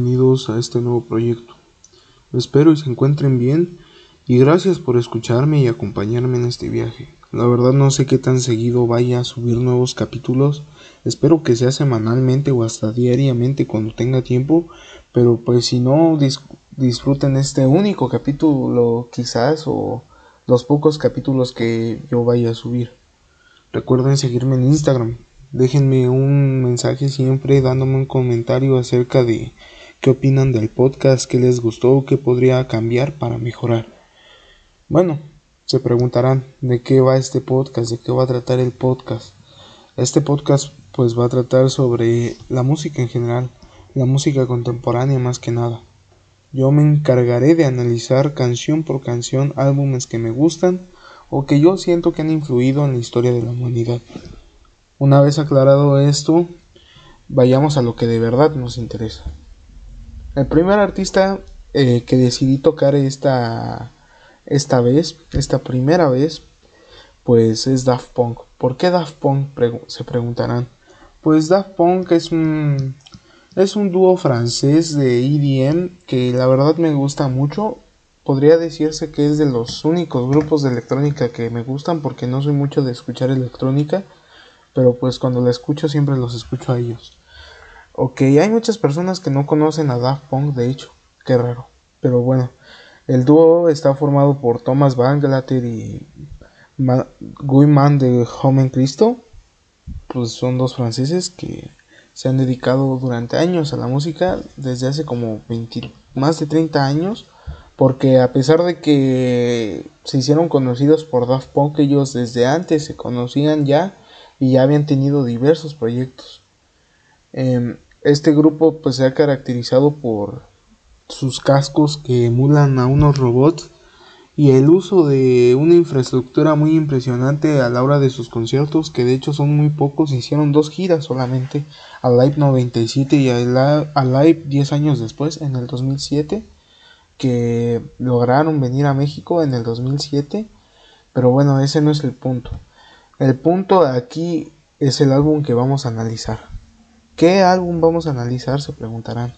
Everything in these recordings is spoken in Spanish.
bienvenidos a este nuevo proyecto. Espero y se encuentren bien y gracias por escucharme y acompañarme en este viaje. La verdad no sé qué tan seguido vaya a subir nuevos capítulos. Espero que sea semanalmente o hasta diariamente cuando tenga tiempo. Pero pues si no disfruten este único capítulo quizás o los pocos capítulos que yo vaya a subir. Recuerden seguirme en Instagram. Déjenme un mensaje siempre dándome un comentario acerca de qué opinan del podcast, qué les gustó, qué podría cambiar para mejorar. Bueno, se preguntarán de qué va este podcast, de qué va a tratar el podcast. Este podcast pues va a tratar sobre la música en general, la música contemporánea más que nada. Yo me encargaré de analizar canción por canción álbumes que me gustan o que yo siento que han influido en la historia de la humanidad. Una vez aclarado esto, vayamos a lo que de verdad nos interesa. El primer artista eh, que decidí tocar esta, esta vez, esta primera vez, pues es Daft Punk. ¿Por qué Daft Punk? se preguntarán. Pues Daft Punk es un es un dúo francés de EDM que la verdad me gusta mucho. Podría decirse que es de los únicos grupos de electrónica que me gustan porque no soy mucho de escuchar electrónica, pero pues cuando la escucho siempre los escucho a ellos. Ok, hay muchas personas que no conocen a Daft Punk, de hecho, qué raro. Pero bueno, el dúo está formado por Thomas Banglater y Guy Man de Home Cristo. Pues son dos franceses que se han dedicado durante años a la música, desde hace como 20, más de 30 años, porque a pesar de que se hicieron conocidos por Daft Punk, ellos desde antes se conocían ya y ya habían tenido diversos proyectos. Em, este grupo pues se ha caracterizado por sus cascos que emulan a unos robots y el uso de una infraestructura muy impresionante a la hora de sus conciertos, que de hecho son muy pocos, hicieron dos giras solamente, a Live 97 y a Live 10 años después, en el 2007, que lograron venir a México en el 2007, pero bueno, ese no es el punto. El punto aquí es el álbum que vamos a analizar. ¿Qué álbum vamos a analizar? Se preguntarán.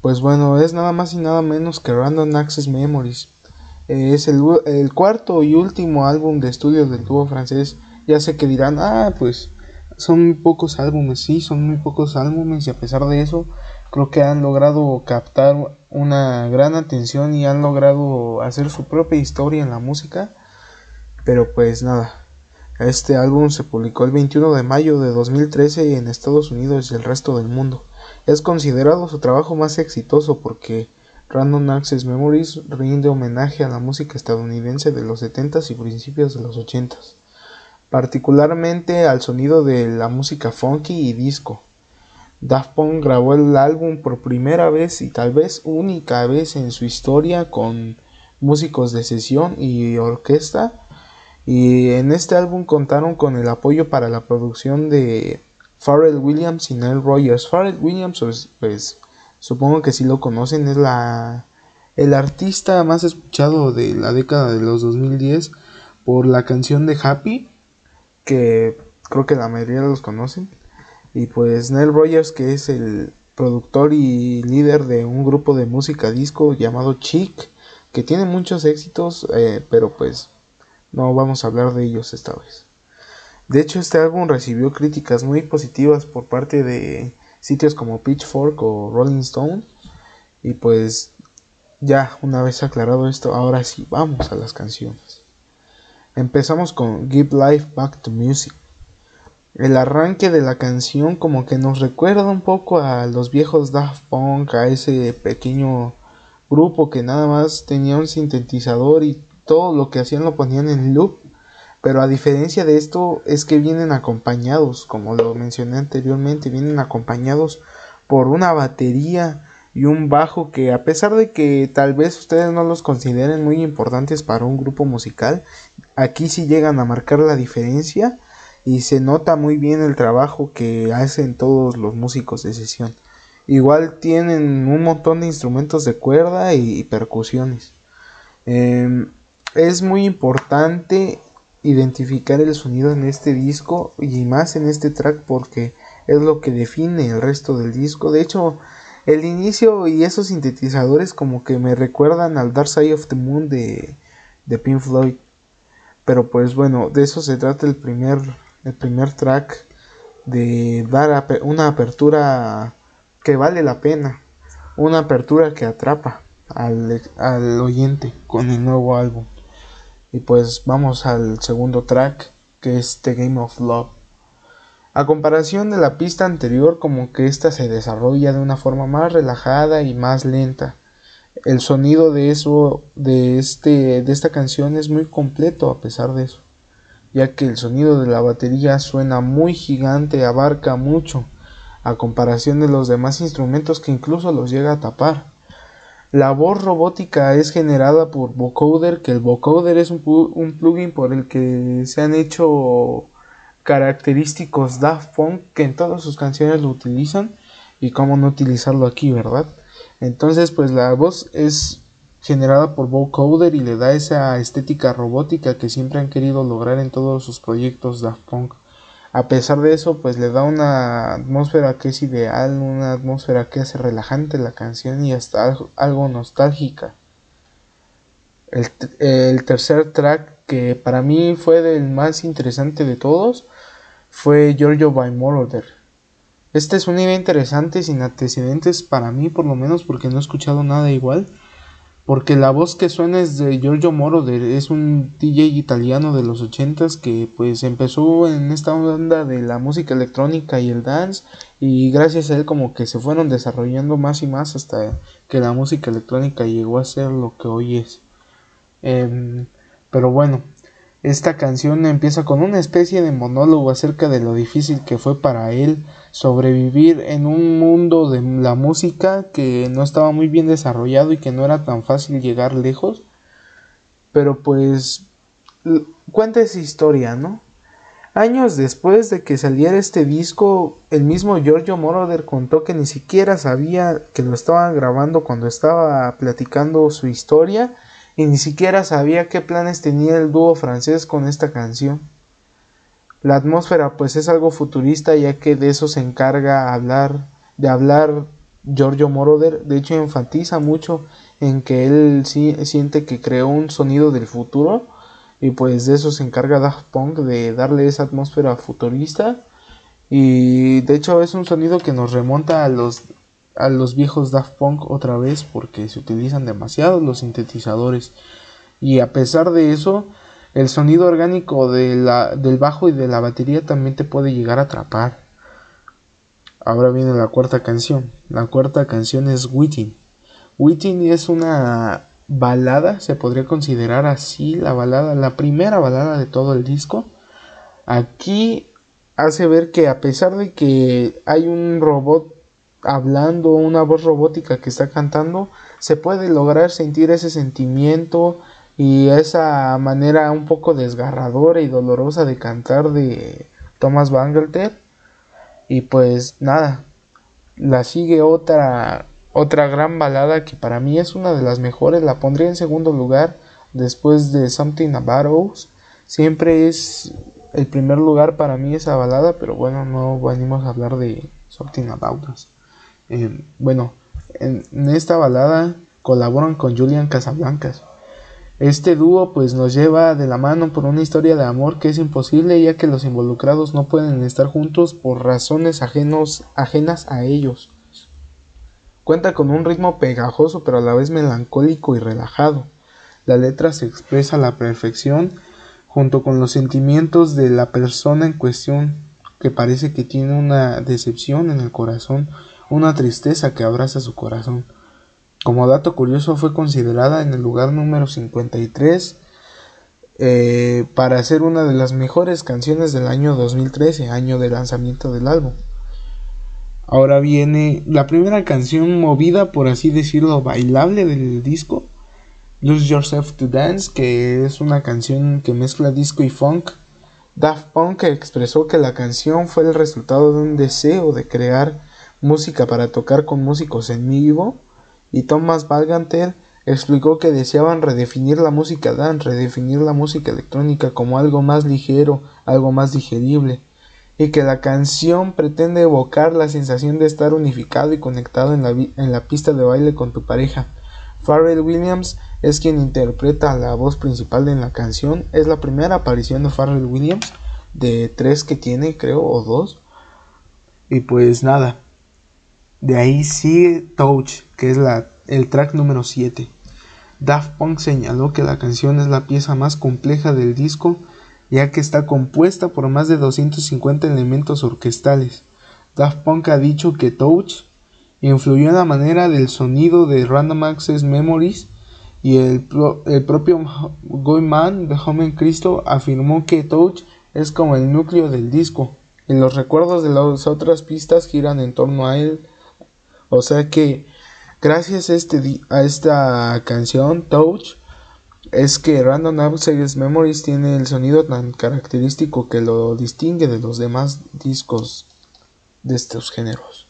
Pues bueno, es nada más y nada menos que Random Access Memories es el, cuarto y último álbum de estudio del dúo francés. Ya sé que dirán, ah, pues son muy pocos álbumes, sí, son muy pocos álbumes y a pesar de eso creo que han logrado captar una gran atención y han logrado hacer su propia historia en la música. Pero pues nada, este álbum se publicó el 21 de mayo de 2013 en Estados Unidos y el resto del mundo. Es considerado su trabajo más exitoso porque Random Access Memories rinde homenaje a la música estadounidense de los 70s y principios de los 80s, particularmente al sonido de la música funky y disco. Daft Punk grabó el álbum por primera vez y tal vez única vez en su historia con músicos de sesión y orquesta y en este álbum contaron con el apoyo para la producción de Pharrell Williams y Nile Rogers. Pharrell Williams pues, pues supongo que si lo conocen, es la el artista más escuchado de la década de los 2010 por la canción de Happy, que creo que la mayoría los conocen. Y pues Nell Rogers, que es el productor y líder de un grupo de música disco llamado Chic, que tiene muchos éxitos, eh, pero pues no vamos a hablar de ellos esta vez. De hecho, este álbum recibió críticas muy positivas por parte de sitios como Pitchfork o Rolling Stone. Y pues ya una vez aclarado esto, ahora sí vamos a las canciones. Empezamos con Give Life Back to Music. El arranque de la canción como que nos recuerda un poco a los viejos Daft Punk, a ese pequeño grupo que nada más tenía un sintetizador y todo lo que hacían lo ponían en loop pero a diferencia de esto es que vienen acompañados, como lo mencioné anteriormente, vienen acompañados por una batería y un bajo que a pesar de que tal vez ustedes no los consideren muy importantes para un grupo musical, aquí sí llegan a marcar la diferencia y se nota muy bien el trabajo que hacen todos los músicos de sesión. Igual tienen un montón de instrumentos de cuerda y, percusiones. Em, es muy importante identificar el sonido en este disco y más en este track porque es lo que define el resto del disco. De hecho, El inicio y esos sintetizadores como que me recuerdan al Dark Side of the Moon de, de Pink Floyd. Pero pues bueno, de eso se trata el primer, el primer track, de dar una apertura que vale la pena, una apertura que atrapa al, al oyente con el nuevo álbum. Y pues vamos al segundo track, que es The Game of Love. A comparación de la pista anterior, como que esta se desarrolla de una forma más relajada y más lenta. El sonido de eso, de este, de esta canción es muy completo a pesar de eso, ya que el sonido de la batería suena muy gigante, abarca mucho, a comparación de los demás instrumentos que incluso los llega a tapar. La voz robótica es generada por vocoder, que el vocoder es un, un plugin por el que se han hecho característicos Daft Punk que en todas sus canciones lo utilizan y cómo no utilizarlo aquí, ¿verdad? Entonces, pues la voz es generada por vocoder y le da esa estética robótica que siempre han querido lograr en todos sus proyectos Daft Punk. A pesar de eso, pues le da una atmósfera que es ideal, una atmósfera que hace relajante la canción y hasta algo nostálgica. El, tercer track, que para mí fue el más interesante de todos, fue Giorgio by Moroder. Este es una idea interesante sin antecedentes para mí, por lo menos porque no he escuchado nada igual porque la voz que suena es de Giorgio Moroder, es un DJ italiano de los ochentas que pues empezó en esta onda de la música electrónica y el dance y gracias a él como que se fueron desarrollando más y más hasta que la música electrónica llegó a ser lo que hoy es. Em, pero bueno, esta canción empieza con una especie de monólogo acerca de lo difícil que fue para él sobrevivir en un mundo de la música que no estaba muy bien desarrollado y que no era tan fácil llegar lejos. Pero pues cuenta esa historia, ¿no? Años después de que saliera este disco, el mismo Giorgio Moroder contó que ni siquiera sabía que lo estaban grabando cuando estaba platicando su historia y ni siquiera sabía qué planes tenía el dúo francés con esta canción. La atmósfera pues es algo futurista ya que de eso se encarga hablar, de hablar Giorgio Moroder, de hecho enfatiza mucho en que él siente que creó un sonido del futuro y pues de eso se encarga Daft Punk de darle esa atmósfera futurista y de hecho es un sonido que nos remonta a los a los viejos Daft Punk otra vez porque se utilizan demasiado los sintetizadores y a pesar de eso el sonido orgánico de la, del bajo y de la batería también te puede llegar a atrapar. Ahora viene la cuarta canción. La cuarta canción es Witting. Witting es una balada, se podría considerar así la balada, la primera balada de todo el disco. Aquí hace ver que a pesar de que hay un robot hablando, una voz robótica que está cantando, se puede lograr sentir ese sentimiento y esa manera un poco desgarradora y dolorosa de cantar de Thomas Bangalter. Y pues nada la sigue otra otra gran balada que para mí es una de las mejores la pondría en segundo lugar después de Something About Us. Siempre es el primer lugar para mí esa balada pero bueno no venimos a hablar de Something About Us bueno, en, esta balada colaboran con Julian Casablancas. Este dúo pues nos lleva de la mano por una historia de amor que es imposible ya que los involucrados no pueden estar juntos por razones ajenos, ajenas a ellos. Cuenta con un ritmo pegajoso pero a la vez melancólico y relajado. La letra se expresa a la perfección junto con los sentimientos de la persona en cuestión que parece que tiene una decepción en el corazón una tristeza que abraza su corazón. Como dato curioso fue considerada en el lugar número 53 eh, para ser una de las mejores canciones del año 2013, año de lanzamiento del álbum. Ahora viene la primera canción movida, por así decirlo, bailable del disco, Lose Yourself to Dance, que es una canción que mezcla disco y funk. Daft Punk expresó que la canción fue el resultado de un deseo de crear música para tocar con músicos en vivo y Thomas Balganter explicó que deseaban redefinir la música dance, redefinir la música electrónica como algo más ligero, algo más digerible. y que la canción pretende evocar la sensación de estar unificado y conectado en la, en la pista de baile con tu pareja. Pharrell Williams es quien interpreta la voz principal en la canción. Es la primera aparición de Pharrell Williams, de tres que tiene, creo, o dos. Y pues nada, de ahí sigue Touch, que es la, el track número 7. Daft Punk señaló que la canción es la pieza más compleja del disco, ya que está compuesta por más de 250 elementos orquestales. Daft Punk ha dicho que Touch influyó en la manera del sonido de Random Access Memories y el, el propio Goyman de Home Cristo afirmó que Touch es como el núcleo del disco y los recuerdos de las otras pistas giran en torno a él. O sea que gracias a, este, a esta canción Touch es que Random Access Memories tiene el sonido tan característico que lo distingue de los demás discos de estos géneros.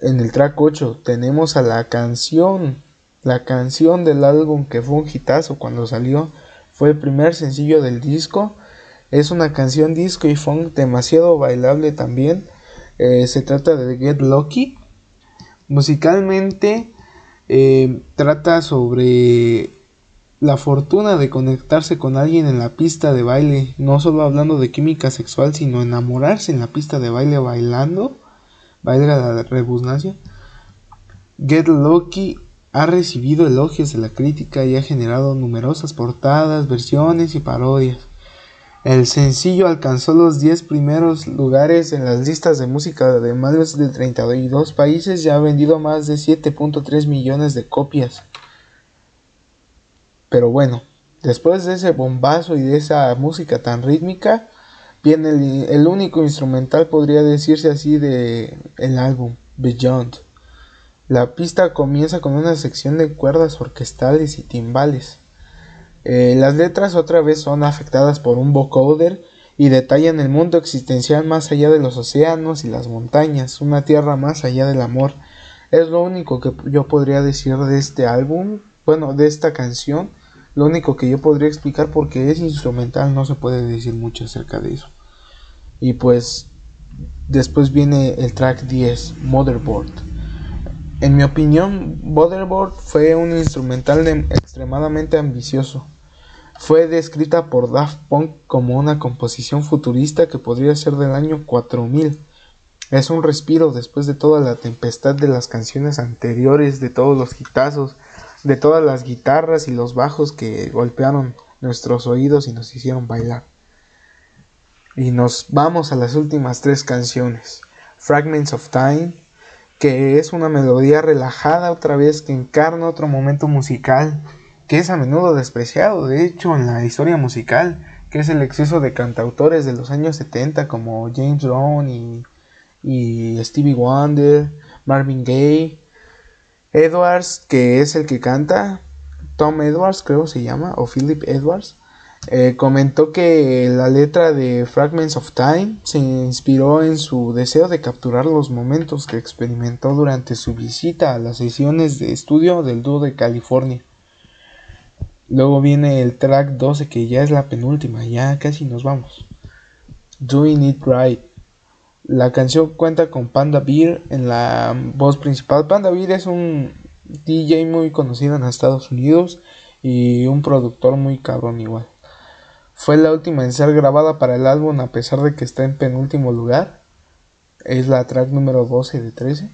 En el track 8 tenemos a la canción, la canción del álbum que fue un hitazo cuando salió, fue el primer sencillo del disco. Es una canción disco y funk demasiado bailable también. Eh, se trata de Get Lucky. Musicalmente eh, trata sobre la fortuna de conectarse con alguien en la pista de baile, no solo hablando de química sexual, sino enamorarse en la pista de baile bailando, valga la redundancia. Get Lucky ha recibido elogios de la crítica y ha generado numerosas portadas, versiones y parodias. El sencillo alcanzó los 10 primeros lugares en las listas de música de más de 32 países y ha vendido más de 7.3 millones de copias. Pero bueno, después de ese bombazo y de esa música tan rítmica, viene el, único instrumental, podría decirse así, de álbum, Beyond. La pista comienza con una sección de cuerdas orquestales y timbales eh, las letras otra vez son afectadas por un vocoder y detallan el mundo existencial más allá de los océanos y las montañas, una tierra más allá del amor. Es lo único que yo podría decir de este álbum, bueno, de esta canción, lo único que yo podría explicar porque es instrumental, no se puede decir mucho acerca de eso. Y pues después viene el track 10, Motherboard. En mi opinión, Motherboard fue un instrumental extremadamente ambicioso fue descrita por Daft Punk como una composición futurista que podría ser del año 4000. Es un respiro después de toda la tempestad de las canciones anteriores, de todos los gitazos, de todas las guitarras y los bajos que golpearon nuestros oídos y nos hicieron bailar. Y nos vamos a las últimas tres canciones. Fragments of Time, que es una melodía relajada otra vez que encarna otro momento musical que es a menudo despreciado, de hecho, en la historia musical, que es el exceso de cantautores de los años 70 como James Brown y, y Stevie Wonder, Marvin Gaye, Edwards, que es el que canta, Tom Edwards creo se llama, o Philip Edwards, eh, comentó que la letra de Fragments of Time se inspiró en su deseo de capturar los momentos que experimentó durante su visita a las sesiones de estudio del dúo de California. Luego viene el track 12 que ya es la penúltima, ya casi nos vamos. Doing It Right. La canción cuenta con Panda Beer en la voz principal. Panda Beer es un DJ muy conocido en Estados Unidos y un productor muy cabrón igual. Fue la última en ser grabada para el álbum a pesar de que está en penúltimo lugar. Es la track número 12 de 13.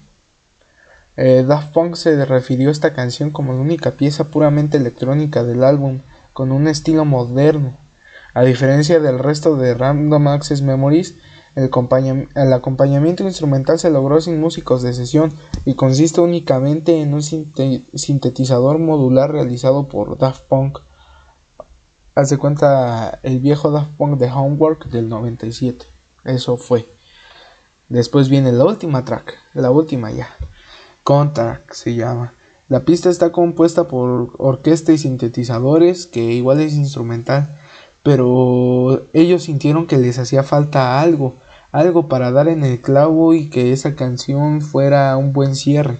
Eh, Daft Punk se refirió a esta canción como la única pieza puramente electrónica del álbum, con un estilo moderno. A diferencia del resto de Random Access Memories, el, acompañamiento instrumental se logró sin músicos de sesión y consiste únicamente en un sintetizador modular realizado por Daft Punk. Hace cuenta el viejo Daft Punk de Homework del 97. Eso fue. Después viene la última track, la última ya. Contact se llama. La pista está compuesta por orquesta y sintetizadores, que igual es instrumental, pero ellos sintieron que les hacía falta algo, algo para dar en el clavo y que esa canción fuera un buen cierre.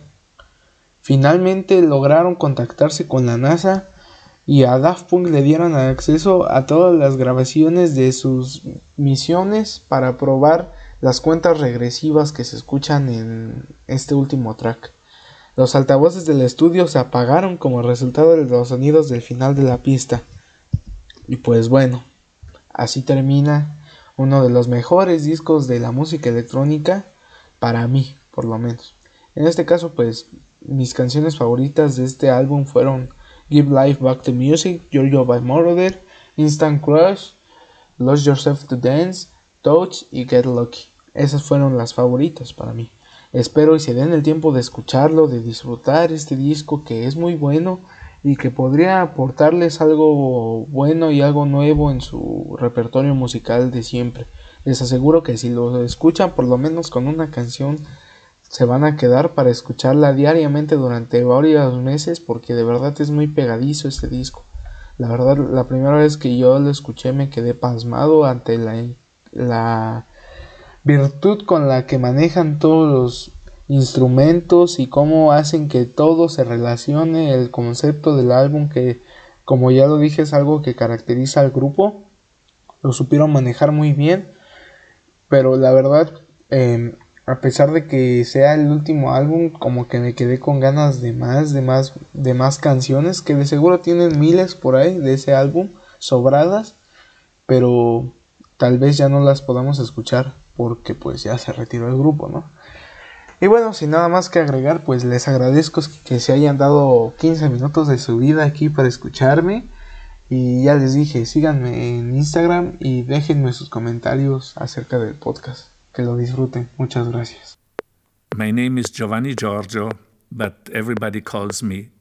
Finalmente lograron contactarse con la NASA y a Daft Punk le dieron acceso a todas las grabaciones de sus misiones para probar las cuentas regresivas que se escuchan en este último track. Los altavoces del estudio se apagaron como resultado de los sonidos del final de la pista. Y pues bueno, así termina uno de los mejores discos de la música electrónica para mí, por lo menos. En este caso, pues mis canciones favoritas de este álbum fueron Give Life Back to Music, Giorgio by Moroder, Instant Crush, Lose Yourself to Dance, Touch y Get Lucky. Esas fueron las favoritas para mí. Espero y se den el tiempo de escucharlo, de disfrutar este disco que es muy bueno y que podría aportarles algo bueno y algo nuevo en su repertorio musical de siempre. Les aseguro que si lo escuchan por lo menos con una canción se van a quedar para escucharla diariamente durante varios meses porque de verdad es muy pegadizo este disco. La verdad, la primera vez que yo lo escuché me quedé pasmado ante la, la virtud con la que manejan todos los instrumentos y cómo hacen que todo se relacione, el concepto del álbum que como ya lo dije es algo que caracteriza al grupo, lo supieron manejar muy bien, pero la verdad, em, a pesar de que sea el último álbum, como que me quedé con ganas de más, de más, de más canciones, que de seguro tienen miles por ahí de ese álbum, sobradas, pero tal vez ya no las podamos escuchar porque pues ya se retiró el grupo, ¿no? Y bueno, sin nada más que agregar, pues les agradezco que se hayan dado 15 minutos de su vida aquí para escucharme. Y ya les dije, síganme en Instagram y déjenme sus comentarios acerca del podcast. Que lo disfruten. Muchas gracias. My name is Giovanni Giorgio, but everybody calls me